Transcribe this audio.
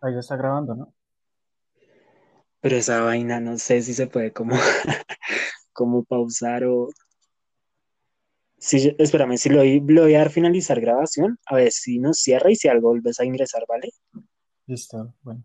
Ahí ya está grabando, ¿no? Pero esa vaina no sé si se puede como, como pausar o... Sí, espérame, si lo, voy- lo voy a dar finalizar grabación, a ver si nos cierra y si algo volves a ingresar, ¿vale? Listo, bueno.